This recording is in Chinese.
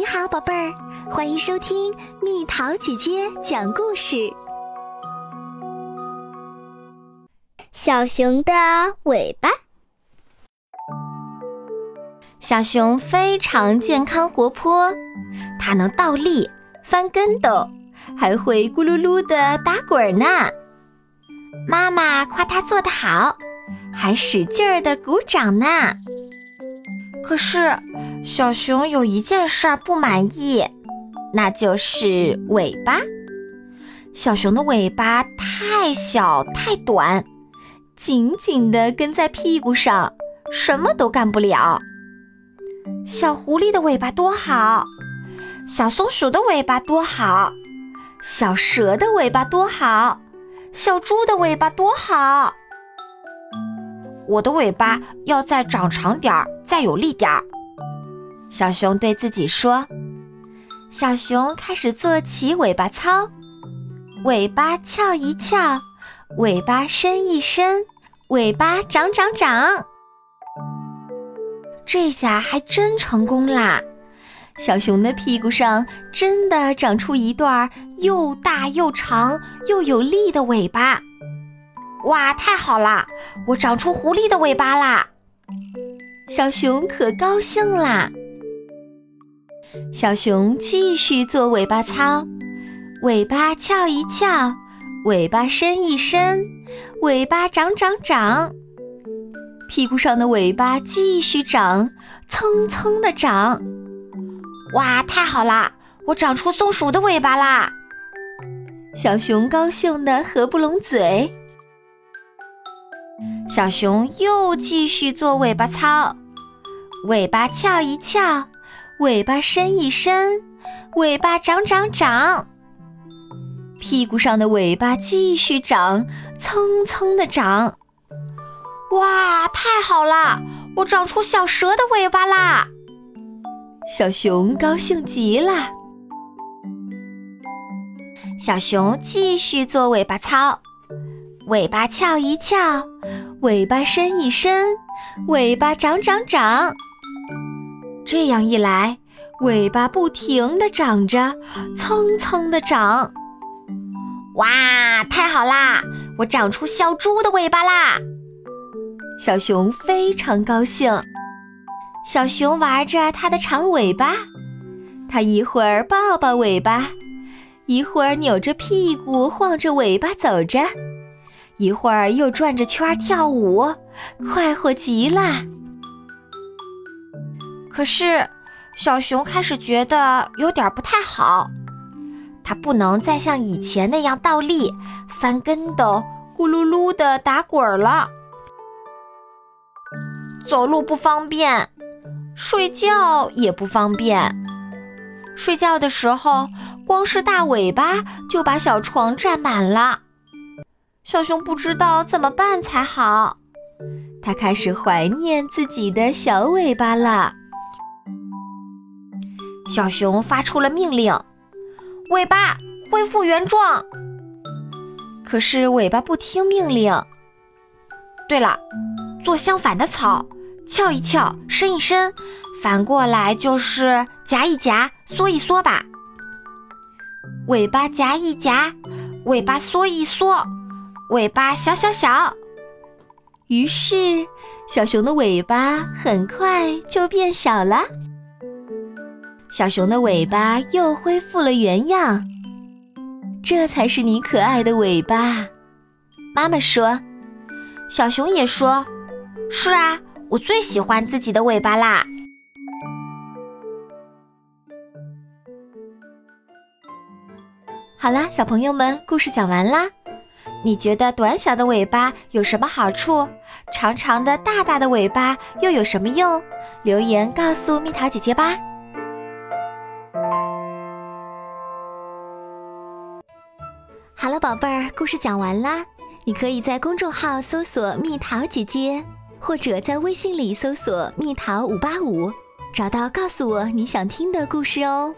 你好，宝贝儿，欢迎收听蜜桃姐姐讲故事。小熊的尾巴。小熊非常健康活泼，它能倒立、翻跟斗，还会咕噜噜的打滚呢。妈妈夸它做得好，还使劲儿的鼓掌呢。可是，小熊有一件事儿不满意，那就是尾巴。小熊的尾巴太小太短，紧紧地跟在屁股上，什么都干不了。小狐狸的尾巴多好，小松鼠的尾巴多好，小蛇的尾巴多好，小猪的尾巴多好。我的尾巴要再长长点儿，再有力点儿。小熊对自己说：“小熊开始做起尾巴操，尾巴翘一翘，尾巴伸一伸，尾巴长长长。这下还真成功啦！小熊的屁股上真的长出一段又大又长又有力的尾巴。”哇，太好啦！我长出狐狸的尾巴啦！小熊可高兴啦。小熊继续做尾巴操，尾巴翘一翘，尾巴伸一伸，尾巴长长长。屁股上的尾巴继续长，蹭蹭的长。哇，太好啦！我长出松鼠的尾巴啦！小熊高兴得合不拢嘴。小熊又继续做尾巴操，尾巴翘一翘，尾巴伸一伸，尾巴长长长。屁股上的尾巴继续长，蹭蹭的长。哇，太好啦！我长出小蛇的尾巴啦！小熊高兴极了。小熊继续做尾巴操，尾巴翘一翘。尾巴伸一伸，尾巴长长长。这样一来，尾巴不停地长着，蹭蹭地长。哇，太好啦！我长出小猪的尾巴啦！小熊非常高兴。小熊玩着它的长尾巴，它一会儿抱抱尾巴，一会儿扭着屁股晃着尾巴走着。一会儿又转着圈跳舞，快活极了。可是，小熊开始觉得有点不太好，它不能再像以前那样倒立、翻跟斗、咕噜噜的打滚了。走路不方便，睡觉也不方便。睡觉的时候，光是大尾巴就把小床占满了。小熊不知道怎么办才好，它开始怀念自己的小尾巴了。小熊发出了命令：“尾巴恢复原状。”可是尾巴不听命令。对了，做相反的草，翘一翘，伸一伸，反过来就是夹一夹，缩一缩吧。尾巴夹一夹，尾巴缩一缩。尾巴小小小，于是小熊的尾巴很快就变小了。小熊的尾巴又恢复了原样，这才是你可爱的尾巴。妈妈说，小熊也说，是啊，我最喜欢自己的尾巴啦。好啦，小朋友们，故事讲完啦。你觉得短小的尾巴有什么好处？长长的、大大的尾巴又有什么用？留言告诉蜜桃姐姐吧。好了，宝贝儿，故事讲完啦。你可以在公众号搜索“蜜桃姐姐”，或者在微信里搜索“蜜桃五八五”，找到告诉我你想听的故事哦。